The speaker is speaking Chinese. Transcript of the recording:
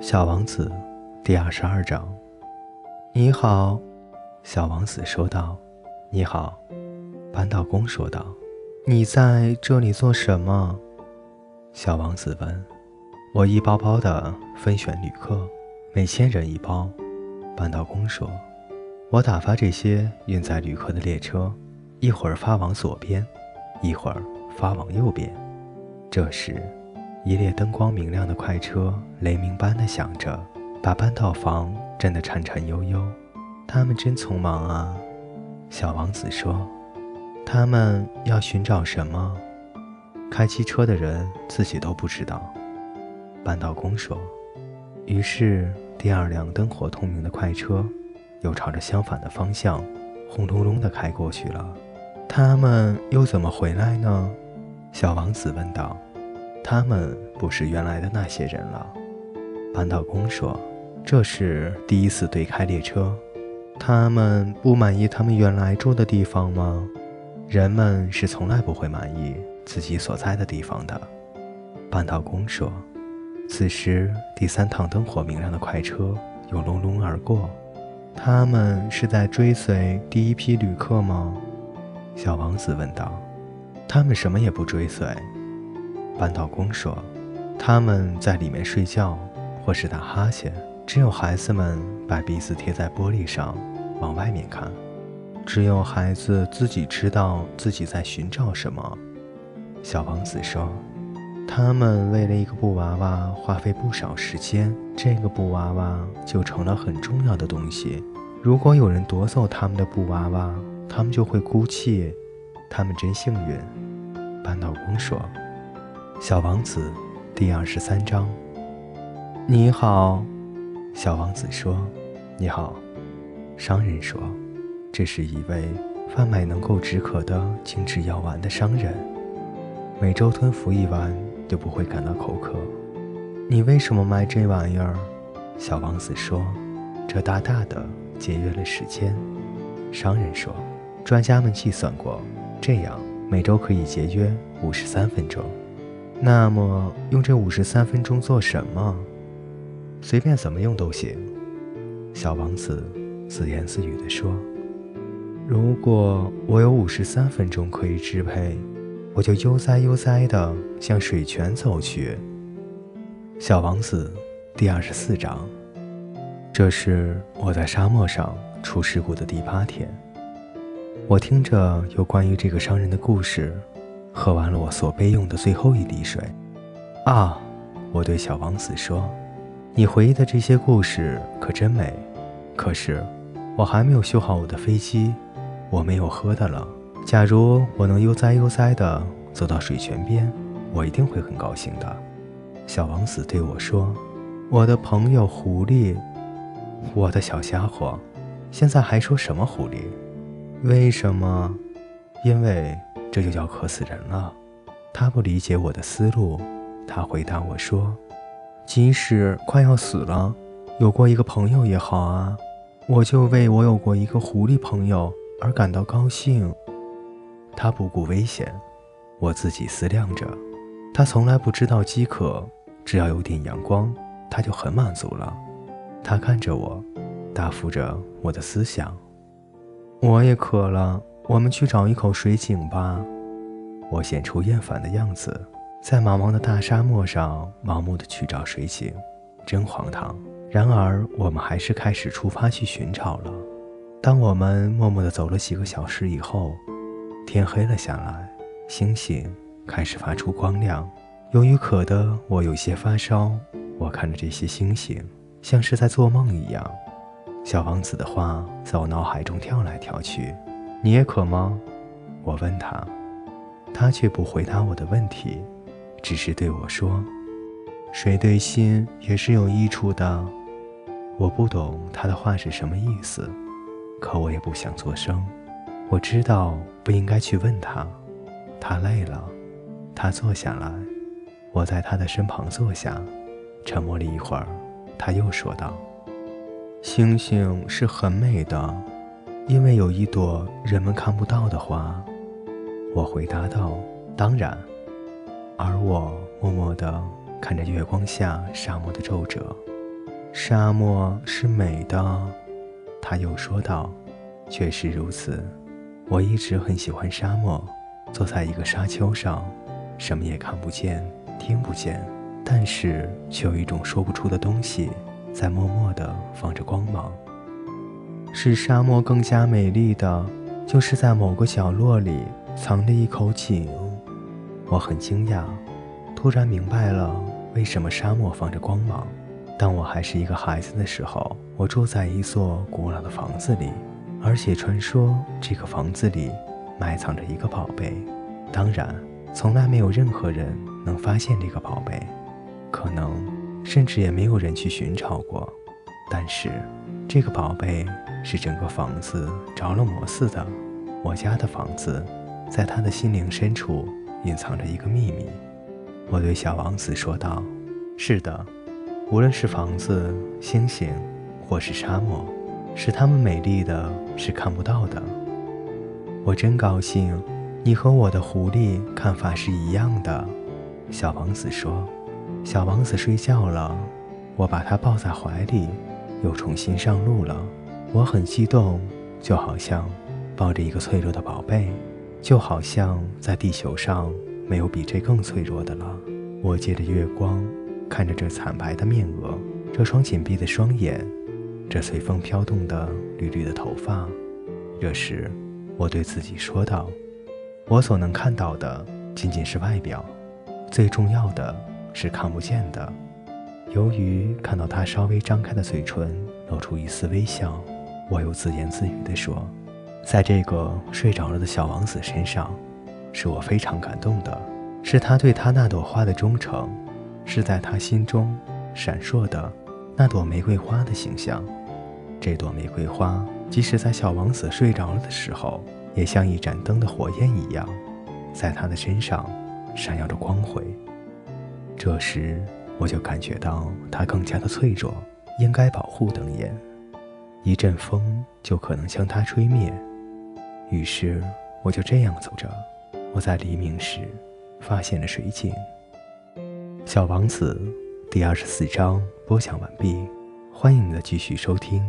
小王子，第二十二章。你好，小王子说道。你好，扳道工说道。你在这里做什么？小王子问。我一包包的分选旅客，每千人一包。扳道工说。我打发这些运载旅客的列车，一会儿发往左边，一会儿发往右边。这时。一列灯光明亮的快车雷鸣般的响着，把半道房震得颤颤悠悠。他们真匆忙啊，小王子说。他们要寻找什么？开汽车的人自己都不知道，半道工说。于是，第二辆灯火通明的快车又朝着相反的方向轰隆隆地开过去了。他们又怎么回来呢？小王子问道。他们不是原来的那些人了，扳道工说：“这是第一次对开列车。他们不满意他们原来住的地方吗？人们是从来不会满意自己所在的地方的。”扳道工说。此时，第三趟灯火明亮的快车又隆隆而过。他们是在追随第一批旅客吗？小王子问道。他们什么也不追随。扳道工说：“他们在里面睡觉，或是打哈欠。只有孩子们把鼻子贴在玻璃上，往外面看。只有孩子自己知道自己在寻找什么。”小王子说：“他们为了一个布娃娃花费不少时间，这个布娃娃就成了很重要的东西。如果有人夺走他们的布娃娃，他们就会哭泣。他们真幸运。”扳道工说。小王子，第二十三章。你好，小王子说。你好，商人说。这是一位贩卖能够止渴的精致药丸的商人，每周吞服一丸就不会感到口渴。你为什么卖这玩意儿？小王子说。这大大的节约了时间。商人说。专家们计算过，这样每周可以节约五十三分钟。那么，用这五十三分钟做什么？随便怎么用都行。小王子自言自语地说：“如果我有五十三分钟可以支配，我就悠哉悠哉地向水泉走去。”小王子第二十四章。这是我在沙漠上出事故的第八天。我听着有关于这个商人的故事。喝完了我所备用的最后一滴水，啊！我对小王子说：“你回忆的这些故事可真美。可是，我还没有修好我的飞机，我没有喝的了。假如我能悠哉悠哉地走到水泉边，我一定会很高兴的。”小王子对我说：“我的朋友狐狸，我的小家伙，现在还说什么狐狸？为什么？因为……”这就叫渴死人了。他不理解我的思路。他回答我说：“即使快要死了，有过一个朋友也好啊。我就为我有过一个狐狸朋友而感到高兴。他不顾危险。我自己思量着，他从来不知道饥渴，只要有点阳光，他就很满足了。他看着我，答复着我的思想。我也渴了。”我们去找一口水井吧。我显出厌烦的样子，在茫茫的大沙漠上盲目的去找水井，真荒唐。然而，我们还是开始出发去寻找了。当我们默默地走了几个小时以后，天黑了下来，星星开始发出光亮。由于渴得我有些发烧，我看着这些星星，像是在做梦一样。小王子的话在我脑海中跳来跳去。你也渴吗？我问他，他却不回答我的问题，只是对我说：“水对心也是有益处的。”我不懂他的话是什么意思，可我也不想作声。我知道不应该去问他。他累了，他坐下来，我在他的身旁坐下，沉默了一会儿，他又说道：“星星是很美的。”因为有一朵人们看不到的花，我回答道：“当然。”而我默默地看着月光下沙漠的皱褶，沙漠是美的。他又说道：“确实如此，我一直很喜欢沙漠。坐在一个沙丘上，什么也看不见，听不见，但是却有一种说不出的东西在默默地放着光芒。使沙漠更加美丽的，就是在某个角落里藏着一口井。我很惊讶，突然明白了为什么沙漠放着光芒。”当我还是一个孩子的时候，我住在一座古老的房子里，而且传说这个房子里埋藏着一个宝贝。当然，从来没有任何人能发现这个宝贝，可能甚至也没有人去寻找过。但是，这个宝贝是整个房子着了魔似的。我家的房子，在他的心灵深处隐藏着一个秘密。我对小王子说道：“是的。”无论是房子、星星，或是沙漠，使它们美丽的是看不到的。我真高兴，你和我的狐狸看法是一样的。小王子说：“小王子睡觉了，我把他抱在怀里，又重新上路了。我很激动，就好像抱着一个脆弱的宝贝，就好像在地球上没有比这更脆弱的了。我借着月光。”看着这惨白的面额，这双紧闭的双眼，这随风飘动的绿绿的头发，这时，我对自己说道：“我所能看到的仅仅是外表，最重要的是看不见的。”由于看到他稍微张开的嘴唇露出一丝微笑，我又自言自语地说：“在这个睡着了的小王子身上，是我非常感动的，是他对他那朵花的忠诚。”是在他心中闪烁的那朵玫瑰花的形象。这朵玫瑰花，即使在小王子睡着了的时候，也像一盏灯的火焰一样，在他的身上闪耀着光辉。这时，我就感觉到他更加的脆弱，应该保护灯焰，一阵风就可能将它吹灭。于是，我就这样走着。我在黎明时发现了水井。小王子，第二十四章播讲完毕，欢迎你的继续收听。